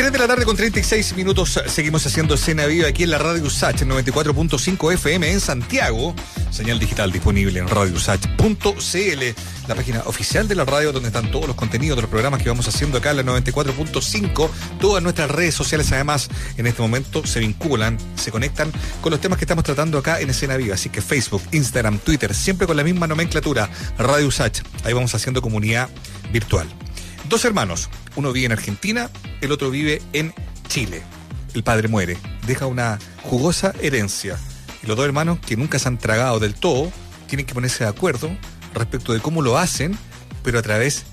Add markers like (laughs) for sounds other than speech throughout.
3 de la tarde con 36 minutos seguimos haciendo escena viva aquí en la Radio USACH 94.5 FM en Santiago. Señal digital disponible en radiousach.cl, la página oficial de la radio donde están todos los contenidos de los programas que vamos haciendo acá en la 94.5. Todas nuestras redes sociales además en este momento se vinculan, se conectan con los temas que estamos tratando acá en escena viva. Así que Facebook, Instagram, Twitter, siempre con la misma nomenclatura, Radio USACH. Ahí vamos haciendo comunidad virtual. Dos hermanos, uno vive en Argentina, el otro vive en Chile. El padre muere, deja una jugosa herencia. Y los dos hermanos, que nunca se han tragado del todo, tienen que ponerse de acuerdo respecto de cómo lo hacen, pero a través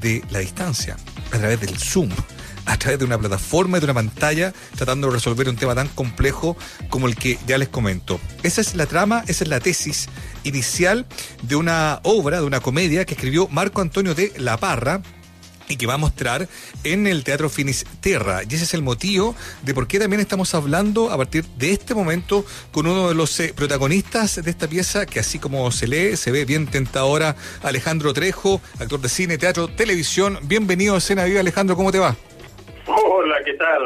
de la distancia, a través del Zoom, a través de una plataforma y de una pantalla, tratando de resolver un tema tan complejo como el que ya les comento. Esa es la trama, esa es la tesis inicial de una obra, de una comedia que escribió Marco Antonio de La Parra, y que va a mostrar en el Teatro Finisterra. Y ese es el motivo de por qué también estamos hablando a partir de este momento con uno de los eh, protagonistas de esta pieza, que así como se lee, se ve bien tentadora, Alejandro Trejo, actor de cine, teatro, televisión. Bienvenido a Escena Viva, Alejandro, ¿cómo te va? Hola, ¿qué tal?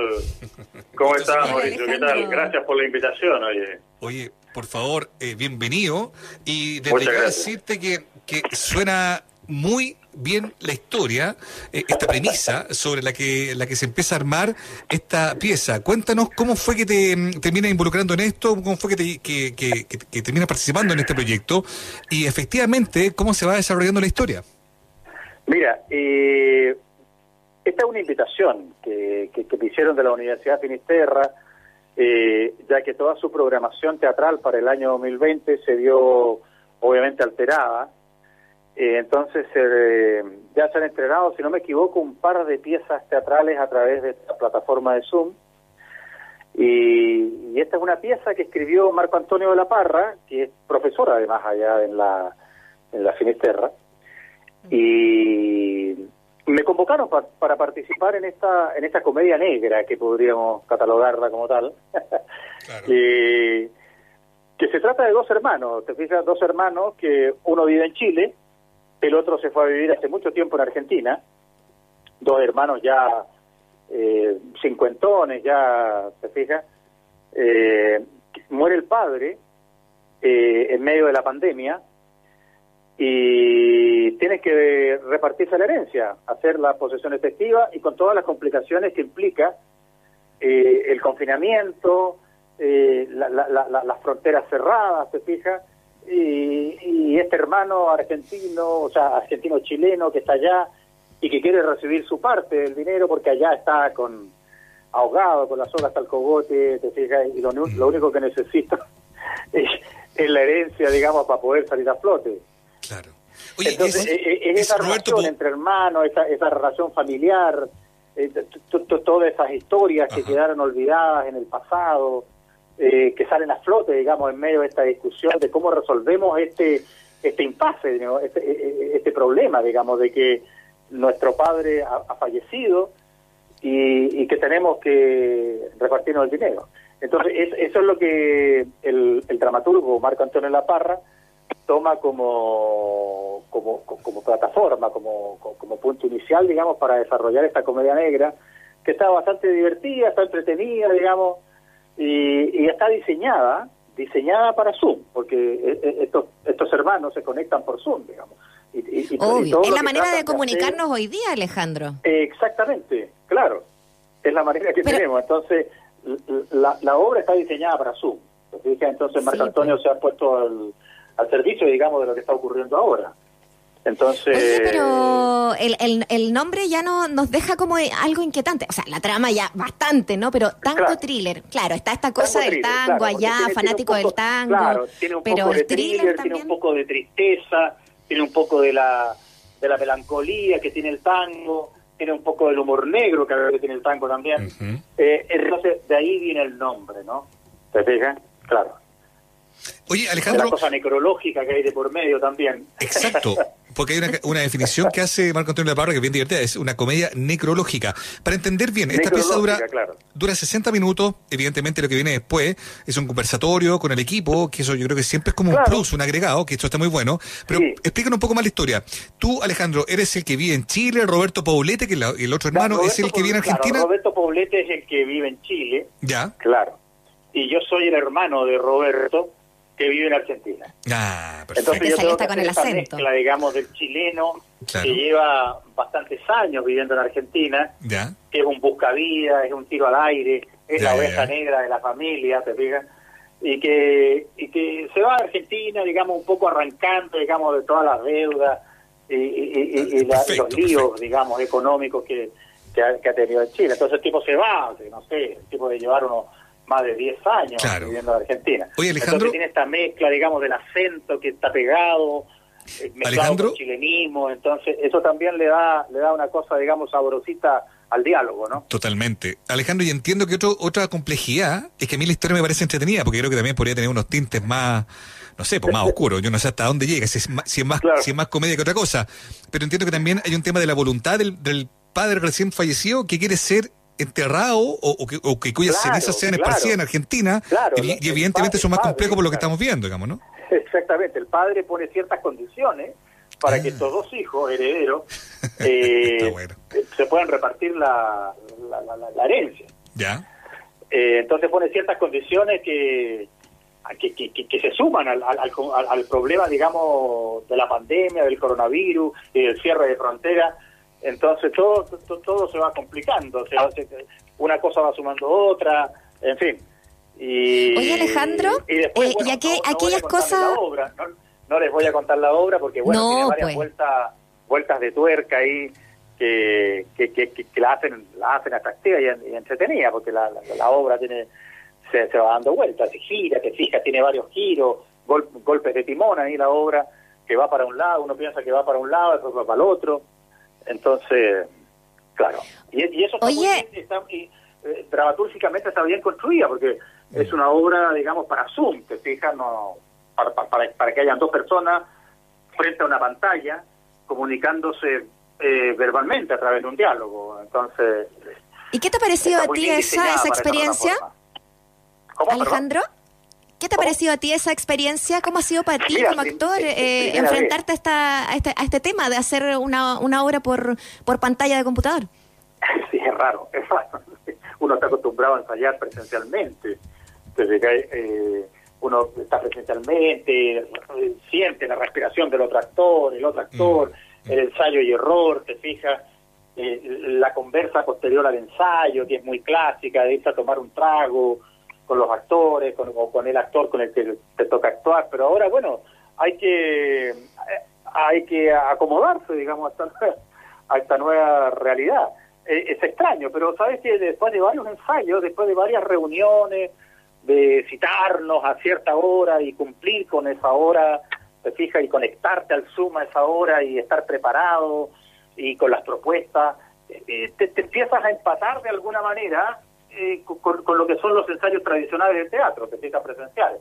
¿Cómo estás, Mauricio? ¿Qué tal? Gracias por la invitación, oye. Oye, por favor, eh, bienvenido. Y desde ya decirte que, que suena muy bien la historia, eh, esta premisa sobre la que, la que se empieza a armar esta pieza. Cuéntanos cómo fue que te mm, terminas involucrando en esto, cómo fue que, te, que, que, terminas participando en este proyecto y efectivamente cómo se va desarrollando la historia. Mira, eh, esta es una invitación que, que, me hicieron de la Universidad Finisterra, eh, ya que toda su programación teatral para el año 2020 se vio obviamente alterada eh, entonces, eh, ya se han entrenado, si no me equivoco, un par de piezas teatrales a través de esta plataforma de Zoom. Y, esta es una pieza que escribió Marco Antonio de la Parra, que es profesor además allá en la, en la Finisterra. Y me convocaron para participar en esta en esta comedia negra, que podríamos catalogarla como tal. (laughs) que se trata de dos hermanos, te fijas, dos hermanos que uno vive en Chile el otro se fue a vivir hace mucho tiempo en Argentina, dos hermanos ya eh, cincuentones, ya, se fija, eh, muere el padre eh, en medio de la pandemia y tiene que repartirse la herencia, hacer la posesión efectiva y con todas las complicaciones que implica eh, el confinamiento, las fronteras cerradas, se fija, y, este hermano argentino, o sea, argentino-chileno que está allá y que quiere recibir su parte del dinero porque allá está con ahogado con las olas al cogote, te fijas, y lo, único que necesita (laughs) es, la herencia, digamos, para poder salir a flote. Claro. Entonces, es, esa relación entre hermanos, esa, esa relación familiar, eh, todas esas historias que quedaron olvidadas en el pasado, eh, que salen a flote, digamos, en medio de esta discusión de cómo resolvemos este este impasse, este, e, e, este, problema, digamos, de que nuestro padre ha, fallecido y, que tenemos que repartirnos el dinero. Entonces, eso es lo que el, dramaturgo Marco Antonio Laparra toma como, como, como plataforma, como, como punto inicial, digamos, para desarrollar esta comedia negra, que está bastante divertida, está entretenida, digamos, y, está diseñada diseñada para Zoom, porque e, e, estos, estos hermanos se conectan por Zoom, digamos. Y, Obvio. es la manera de comunicarnos hoy día, Alejandro. exactamente, claro. Es la manera que tenemos. Entonces, la, la obra está diseñada para Zoom. Entonces, Marco Antonio pues. se ha puesto al, al servicio, digamos, de lo que está ocurriendo ahora. Entonces. pero el, el, nombre ya no nos deja como algo inquietante. O sea, la trama ya bastante, ¿no? Pero tango thriller, claro, está esta cosa del tango allá, fanático del tango. Claro, tiene un pero poco de thriller, tiene un poco de tristeza, tiene un poco de la, de la melancolía que tiene el tango, tiene un poco del humor negro que a veces tiene el tango también. eh, entonces, de ahí viene el nombre, ¿no? ¿Te fijas? Claro. Oye, Alejandro. la cosa necrológica que hay de por medio también. Exacto. (laughs) porque hay una, definición que hace Marco Antonio Laparra que es bien divertida, es una comedia necrológica. Para entender bien, esta pieza dura, dura 60 minutos, evidentemente lo que viene después es un conversatorio con el equipo, que eso yo creo que siempre es como un plus, un agregado, que esto está muy bueno. Pero explícanos un poco más la historia. Tú, Alejandro, eres el que vive en Chile, Roberto Paulete, que el otro hermano, es el que vive en Argentina. Roberto Paulete es el que vive en Chile. Ya. Claro. Y yo soy el hermano de Roberto, que vive en Argentina. Ah, perfecto. Entonces yo tengo con el acento. Mezcla, digamos, del chileno que lleva bastantes años viviendo en Argentina, ya. que es un buscavida, es un tiro al aire, es la oveja negra de la familia, ¿te fijas? Y que, y que se va a Argentina, digamos, un poco arrancando, digamos, de todas las deudas y, y, los líos, digamos, económicos que, que ha, tenido en Chile. Entonces el tipo se va, no sé, el tipo de llevar unos más de 10 años viviendo en Argentina. Oye, Alejandro. Entonces tiene esta mezcla, digamos, del acento que está pegado, eh, mezclado con chilenismo, entonces eso también le da, le da una cosa, digamos, sabrosita al diálogo, ¿no? Totalmente. Alejandro, y entiendo que otro, otra complejidad es que a mí la historia me parece entretenida, porque creo que también podría tener unos tintes más, no sé, pues más oscuros. Yo no sé hasta dónde llega, si es más, si es más, si es más comedia que otra cosa. Pero entiendo que también hay un tema de la voluntad del, del padre recién fallecido que quiere ser enterrado o, que, o que, cuyas cenizas sean esparcidas en Argentina y, evidentemente eso es más complejo por lo que estamos viendo, digamos, ¿no? Exactamente, el padre pone ciertas condiciones para que ah. estos dos hijos herederos (laughs) eh, se puedan repartir la, la, herencia. Ya. Eh, entonces pone ciertas condiciones que, que, que, se suman al, al, al, problema, digamos, de la pandemia, del coronavirus y del cierre de fronteras entonces todo, todo, se va complicando, o sea, una cosa va sumando otra, en fin. Y, Oye Alejandro, y, después, eh, aquellas cosas... no, les voy a contar la obra porque bueno, tiene varias pues. vueltas, vueltas de tuerca ahí que, que, que, la hacen la hacen atractiva y, entretenida porque la, la, obra tiene se, se, va dando vueltas, se gira, te fijas, tiene varios giros, golpes de timón ahí la obra que va para un lado, uno piensa que va para un lado, después va para el otro entonces, claro. Y, eso Oye. Está, eh, dramatúrgicamente está bien construida, porque es una obra, digamos, para Zoom, te fijas, no, para, para, para que hayan dos personas frente a una pantalla comunicándose eh, verbalmente a través de un diálogo. Entonces. ¿Y qué te ha parecido a ti esa, esa experiencia? Alejandro? ¿Qué te ha parecido a ti esa experiencia? ¿Cómo ha sido para ti como actor eh, enfrentarte a, esta, este, a, este, tema de hacer una, una obra por, por pantalla de computador? (laughs) Sí, es raro, es raro. Uno está acostumbrado a ensayar presencialmente. Entonces, eh, uno está presencialmente, eh, siente la respiración del otro actor, el otro actor, mm. el ensayo y error, te fijas, eh, la conversa posterior al ensayo, que es muy clásica, de irse a tomar un trago, con los actores con, o con el actor con el que te toca actuar, pero ahora, bueno, hay que hay que acomodarse, digamos, a esta, a esta nueva realidad. E, es extraño, pero sabes que después de varios ensayos, después de varias reuniones, de citarnos a cierta hora y cumplir con esa hora, te fijas, y conectarte al Zoom a esa hora y estar preparado y con las propuestas, eh, te, te empiezas a empatar de alguna manera eh, con, lo que son los ensayos tradicionales del teatro, que citas presenciales.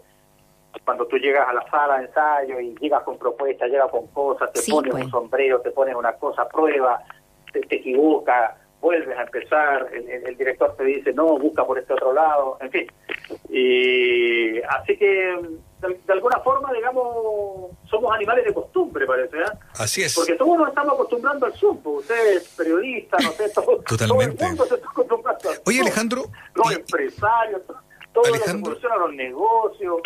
Cuando tú llegas a la sala de ensayo y llegas con propuestas, llegas con cosas, te pones un pues. sombrero, te pones una cosa prueba, te, te equivocas, vuelves a empezar, el, director te dice, no, busca por este otro lado, en fin. Y así que, de, alguna forma, digamos, somos animales de costumbre, parece, ¿eh? Así es. Porque todos nos estamos acostumbrando al Zoom, pues, usted es periodista, no sé, (laughs) todo, Totalmente. todo el mundo se está acostumbrando al Oye, Alejandro. Los empresarios, todo Alejandro, lo que los negocios,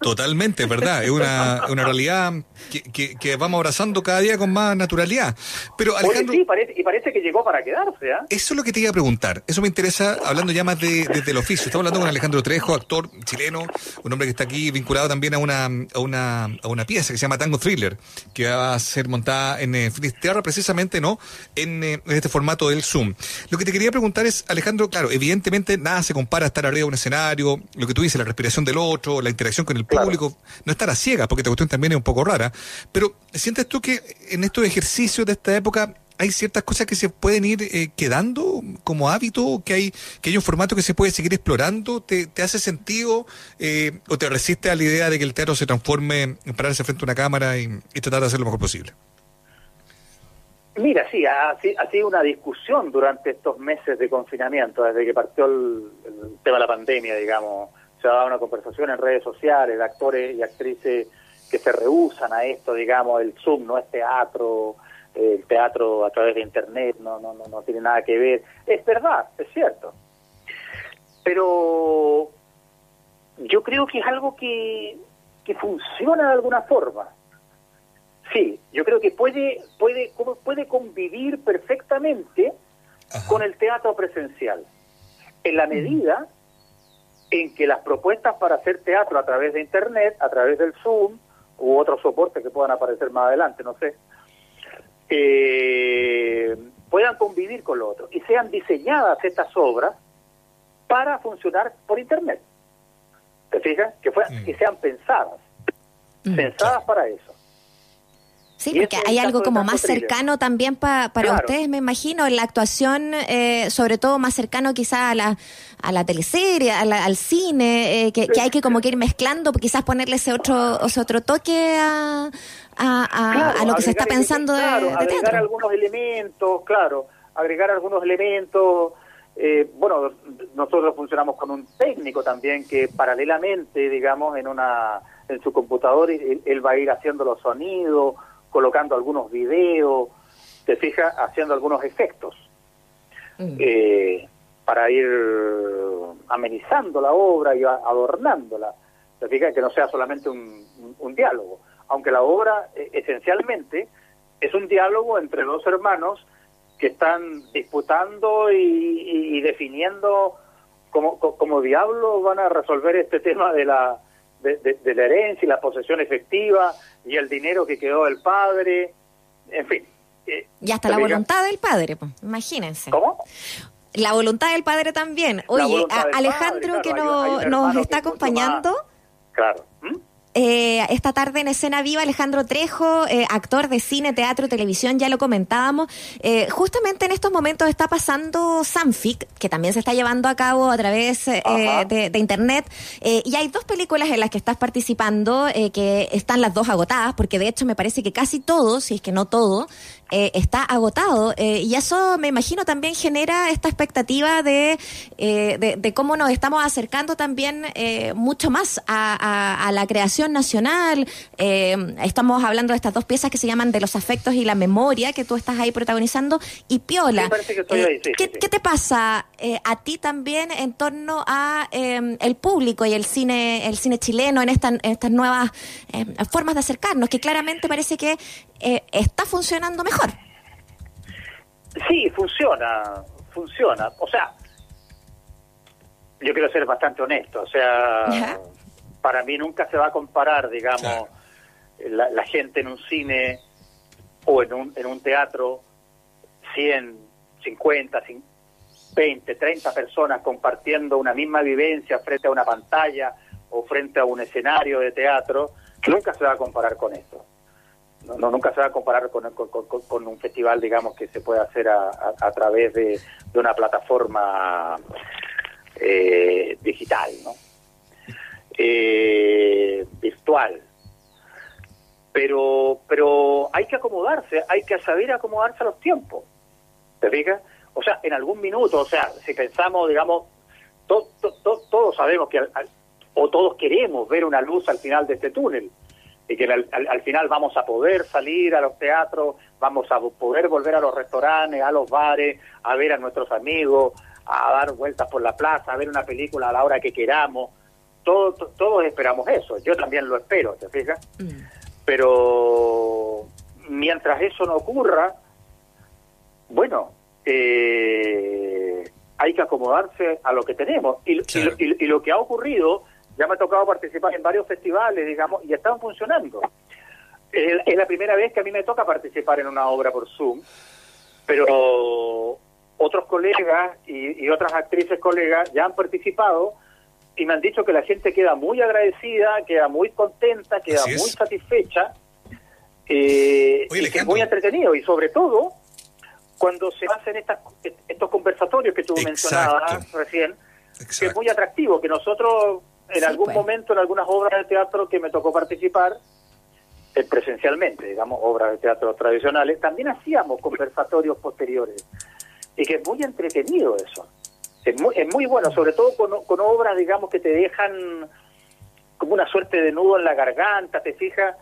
Totalmente, ¿verdad? Es una, una realidad que, que, vamos abrazando cada día con más naturalidad. Pero Alejandro... sí, parece, y parece que llegó para quedarse, ¿ah? Eso es lo que te iba a preguntar. Eso me interesa, hablando ya más de, desde el oficio. Estamos hablando con Alejandro Trejo, actor chileno, un hombre que está aquí vinculado también a una, a una, a una pieza que se llama Tango Thriller, que va a ser montada en eh, Finisterra precisamente, ¿no? En, eh, en, este formato del Zoom. Lo que te quería preguntar es, Alejandro, claro, evidentemente nada se compara a estar arriba de un escenario, lo que tú dices, la respiración del otro, la interacción con el público, no estar a ciegas, porque esta cuestión también es un poco rara, pero ¿sientes tú que en estos ejercicios de esta época hay ciertas cosas que se pueden ir eh, quedando como hábito, que hay, que hay un formato que se puede seguir explorando. ¿Te, te hace sentido eh, o te resiste a la idea de que el teatro se transforme en pararse frente a una cámara y, tratar de hacer lo mejor posible? Mira, sí, ha, ha, sido una discusión durante estos meses de confinamiento, desde que partió el, tema de la pandemia, digamos. Se ha dado una conversación en redes sociales de actores y actrices que se rehusan a esto, digamos, el Zoom no es teatro, el teatro a través de Internet no, no, no, no tiene nada que ver. Es verdad, es cierto. Pero yo creo que es algo que, que funciona de alguna forma. Sí, yo creo que puede, puede, puede convivir perfectamente con el teatro presencial, en la medida en que las propuestas para hacer teatro a través de Internet, a través del Zoom u otros soportes que puedan aparecer más adelante, no sé, eh, puedan convivir con lo otro y sean diseñadas estas obras para funcionar por Internet. ¿Te fijas? Que, mm. que sean pensadas, mm. pensadas para eso. Sí, porque hay algo como más cercano también para ustedes, me imagino, en la actuación, eh, sobre todo más cercano quizás a la, a la teleserie, al cine, eh, que, hay que como que ir mezclando, quizás ponerle ese otro, ese otro toque a, a, lo que se está pensando de, agregar algunos elementos, claro, agregar algunos elementos. Eh, bueno, nosotros funcionamos con un técnico también que paralelamente, digamos, en una en su computador él, va a ir haciendo los sonidos, colocando algunos videos, te fijas, haciendo algunos efectos mm. eh, para ir amenizando la obra y adornándola. Te fijas que no sea solamente un diálogo aunque la obra eh, esencialmente es un diálogo entre dos hermanos que están disputando y, definiendo cómo, cómo diablos van a resolver este tema de la, de, la herencia y la posesión efectiva y el dinero que quedó del padre, en fin. Eh, y hasta la voluntad del padre, pues, imagínense. ¿Cómo? La voluntad del padre también. Oye, Alejandro que nos está acompañando. Claro. Eh, esta tarde en Escena Viva, Alejandro Trejo, eh, actor de cine, teatro, televisión, ya lo comentábamos. Eh, justamente en estos momentos está pasando Sanfic, que también se está llevando a cabo a través de, Internet. y hay dos películas en las que estás participando, que están las dos agotadas, porque de hecho me parece que casi todo, si es que no todo, eh, está agotado eh, y eso me imagino también genera esta expectativa de, eh, de, cómo nos estamos acercando también mucho más a, la creación nacional. estamos hablando de estas dos piezas que se llaman De los afectos y la memoria que tú estás ahí protagonizando y Piola. ¿qué, te pasa a ti también en torno a el público y el cine el cine chileno en, esta, en estas nuevas formas de acercarnos que claramente parece que eh, está funcionando mejor. Sí, funciona, funciona. O sea, yo quiero ser bastante honesto. O sea, para mí nunca se va a comparar, digamos, la, gente en un cine o en un, en un teatro, 100, 50, 20, 30 personas compartiendo una misma vivencia frente a una pantalla o frente a un escenario de teatro, nunca se va a comparar con esto no, nunca se va a comparar con, con, un festival, digamos, que se puede hacer a, a, través de, una plataforma eh, digital, ¿no? Eh, virtual. Pero, pero hay que acomodarse, hay que saber acomodarse a los tiempos. ¿Te fijas? O sea, en algún minuto, o sea, si pensamos, digamos, todos sabemos que, o todos queremos ver una luz al final de este túnel y que al, final vamos a poder salir a los teatros, vamos a poder volver a los restaurantes, a los bares, a ver a nuestros amigos, a dar vueltas por la plaza, a ver una película a la hora que queramos. Todos, todos esperamos eso, yo también lo espero, ¿te fijas? Mm. Pero mientras eso no ocurra, bueno, eh, hay que acomodarse a lo que tenemos. y, y lo que ha ocurrido ya me ha tocado participar en varios festivales, digamos, y están funcionando. Es, la primera vez que a mí me toca participar en una obra por Zoom, pero otros colegas y, otras actrices colegas ya han participado y me han dicho que la gente queda muy agradecida, queda muy contenta, queda muy satisfecha, eh, y que es muy entretenido. Y sobre todo cuando se hacen estas, estos conversatorios que tú mencionabas recién, que es muy atractivo, que nosotros en algún pues. momento, en algunas obras de teatro que me tocó participar, eh, presencialmente, digamos, obras de teatro tradicionales, también hacíamos conversatorios posteriores. Y que es muy entretenido eso. Es muy, es muy bueno, sobre todo con, con obras, digamos, que te dejan como una suerte de nudo en la garganta, te fijas,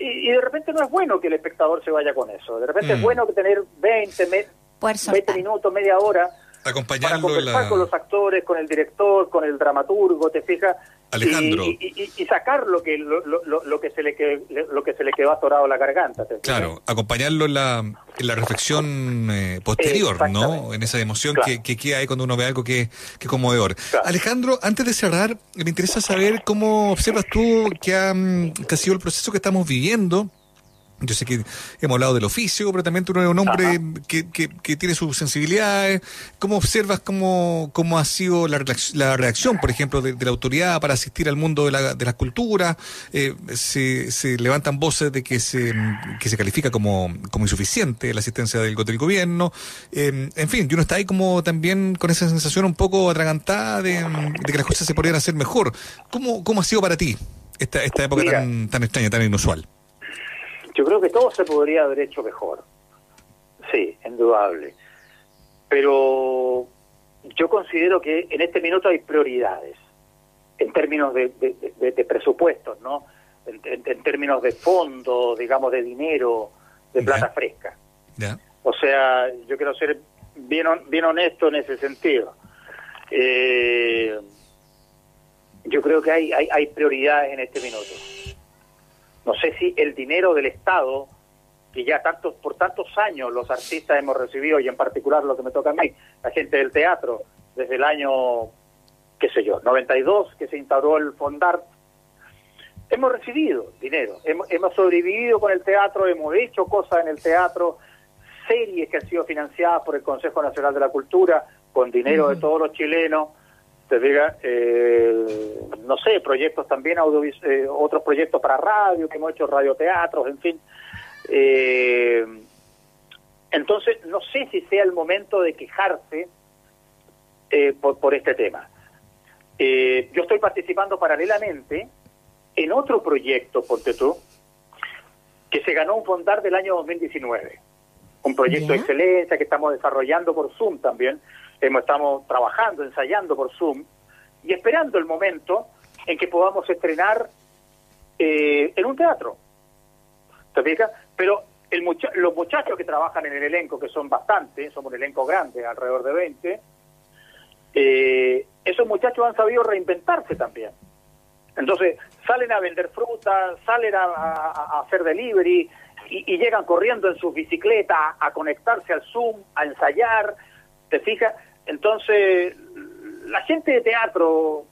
y, de repente no es bueno que el espectador se vaya con eso. De repente es mm. bueno que tener 20, 20 minutos, media hora acompañarlo para conversar con los actores, con el director, con el dramaturgo, te fijas, Alejandro. Y, sacar lo que lo, lo, que se le que, lo que se le quedó atorado a la garganta. Claro, acompañarlo en la, en la reflexión eh, posterior, ¿no? En esa emoción que, que queda ahí cuando uno ve algo que, que conmovedor. Alejandro, antes de cerrar, me interesa saber cómo observas tú que ha, que ha sido el proceso que estamos viviendo yo sé que hemos hablado del oficio, pero también tú eres un hombre que, que, tiene sus sensibilidades. ¿Cómo observas cómo, cómo ha sido la, la reacción, por ejemplo, de, la autoridad para asistir al mundo de la, de la cultura? Eh, se, se, levantan voces de que se, que se califica como, como insuficiente la asistencia del, del gobierno. Eh, en fin, y uno está ahí como también con esa sensación un poco atragantada de, que las cosas se podrían hacer mejor. ¿Cómo, cómo ha sido para ti esta, esta época tan, tan extraña, tan inusual? Yo creo que todo se podría haber hecho mejor. Sí, indudable. Pero yo considero que en este minuto hay prioridades en términos de, presupuestos, ¿no? En, términos de fondo, digamos, de dinero, de plata fresca. O sea, yo quiero ser bien, bien honesto en ese sentido. Eh, yo creo que hay, hay, hay prioridades en este minuto. No sé si el dinero del Estado, que ya tantos por tantos años los artistas hemos recibido, y en particular lo que me toca a mí, la gente del teatro, desde el año, qué sé yo, 92, que se instauró el Fondart, hemos recibido dinero, hemos, hemos sobrevivido con el teatro, hemos hecho cosas en el teatro, series que han sido financiadas por el Consejo Nacional de la Cultura, con dinero de todos los chilenos, te diga, eh, no sé, proyectos también, eh, otros proyectos para radio, que hemos hecho radioteatros, en fin. Eh, entonces, no sé si sea el momento de quejarse por, por, este tema. yo estoy participando paralelamente en otro proyecto, ponte tú, que se ganó un fondar del año 2019. Un proyecto de excelencia que estamos desarrollando por Zoom también, estamos trabajando, ensayando por Zoom y esperando el momento en que podamos estrenar eh, en un teatro. ¿Te fijas? Pero el los muchachos que trabajan en el elenco, que son bastantes, somos un elenco grande, alrededor de 20, eh, esos muchachos han sabido reinventarse también. Entonces, salen a vender fruta, salen a, hacer delivery y, llegan corriendo en sus bicicletas a conectarse al Zoom, a ensayar, ¿te fijas? Entonces, la gente de teatro,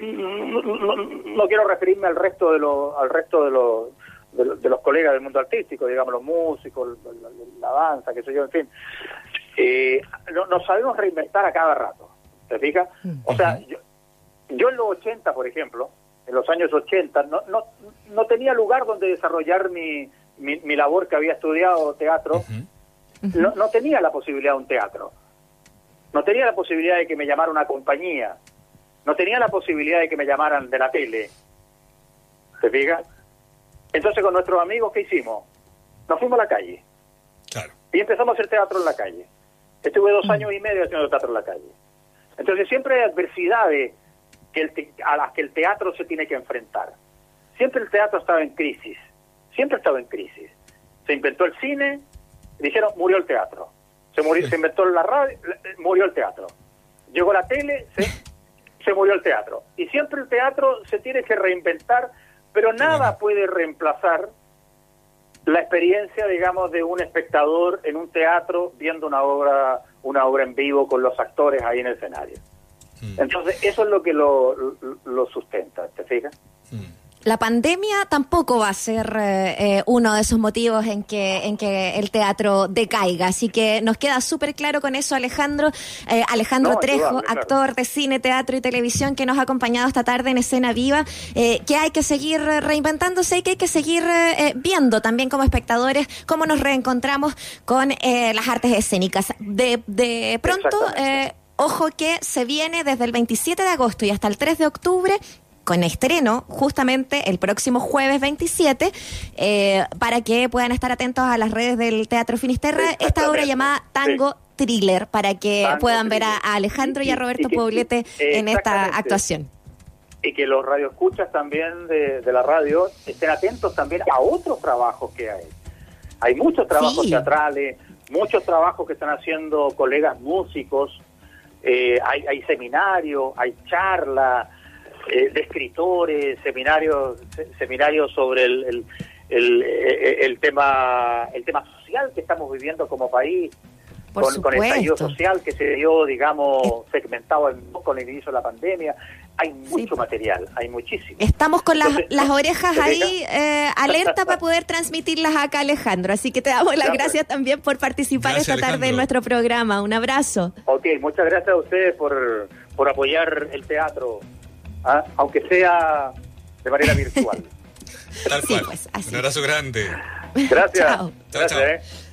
no, quiero referirme al resto de los, al resto de los, de, los colegas del mundo artístico, digamos los músicos, la, danza, qué sé yo, en fin, eh, nos sabemos reinventar a cada rato, ¿te fijas? O sea, yo, en los 80, por ejemplo, en los años 80, no, no, no tenía lugar donde desarrollar mi, mi, labor que había estudiado teatro, no, no tenía la posibilidad de un teatro. No tenía la posibilidad de que me llamara una compañía. No tenía la posibilidad de que me llamaran de la tele. ¿Se fija? Entonces con nuestros amigos, ¿qué hicimos? Nos fuimos a la calle. Claro. Y empezamos a hacer teatro en la calle. Estuve dos mm. años y medio haciendo teatro en la calle. Entonces siempre hay adversidades que a las que el teatro se tiene que enfrentar. Siempre el teatro estaba en crisis. Siempre ha estado en crisis. Se inventó el cine, dijeron, murió el teatro. Se, murió, se inventó la radio, murió el teatro. Llegó la tele, se, se murió el teatro. Y siempre el teatro se tiene que reinventar, pero nada puede reemplazar la experiencia, digamos, de un espectador en un teatro viendo una obra, una obra en vivo con los actores ahí en el escenario. Entonces, eso es lo que lo, lo, sustenta, ¿te fijas? Mm. La pandemia tampoco va a ser eh, eh, uno de esos motivos en que, en que el teatro decaiga. Así que nos queda súper claro con eso, Alejandro. Eh, Alejandro Trejo, actor de cine, teatro y televisión, que nos ha acompañado esta tarde en Escena Viva, que hay que seguir reinventándose y que hay que seguir viendo también como espectadores cómo nos reencontramos con las artes escénicas. De, de pronto, ojo que se viene desde el 27 de agosto y hasta el 3 de octubre con estreno justamente el próximo jueves 27, eh, para que puedan estar atentos a las redes del Teatro Finisterra, esta obra llamada Tango Thriller, para que puedan ver a, Alejandro y, a Roberto Poblete en esta actuación. Y que los radioescuchas también de, la radio estén atentos también a otros trabajos que hay. Hay muchos trabajos teatrales, muchos trabajos que están haciendo colegas músicos, eh, hay, hay seminarios, hay charlas, eh, de escritores, seminarios, seminarios sobre el, el, el, tema el tema social que estamos viviendo como país, con, el estallido social que se dio, digamos, segmentado con el inicio de la pandemia. Hay mucho material, hay muchísimo. Estamos con las, las orejas ahí eh, alerta para poder transmitirlas acá, Alejandro. Así que te damos las gracias también por participar esta tarde en nuestro programa. Un abrazo. Ok, muchas gracias a ustedes por, por apoyar el teatro. ¿Ah? aunque sea de manera virtual. Tal cual. Pues, Un abrazo grande. Gracias. Chao. Gracias, Eh.